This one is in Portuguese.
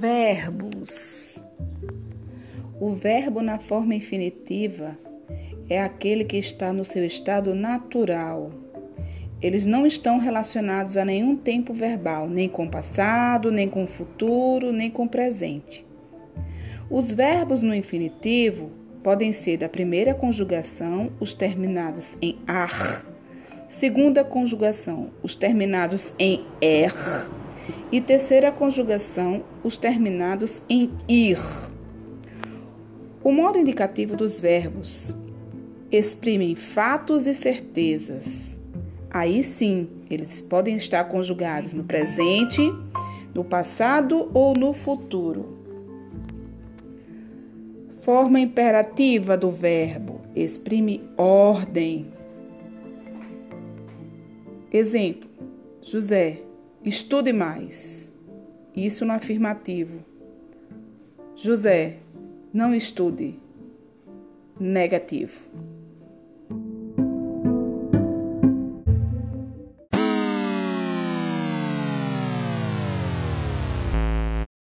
Verbos. O verbo na forma infinitiva é aquele que está no seu estado natural. Eles não estão relacionados a nenhum tempo verbal, nem com passado, nem com futuro, nem com presente. Os verbos no infinitivo podem ser da primeira conjugação, os terminados em ar, segunda conjugação, os terminados em er e terceira conjugação, os terminados em ir. O modo indicativo dos verbos exprimem fatos e certezas. Aí sim, eles podem estar conjugados no presente, no passado ou no futuro. Forma imperativa do verbo exprime ordem. Exemplo: José, Estude mais. Isso no afirmativo. José, não estude. Negativo.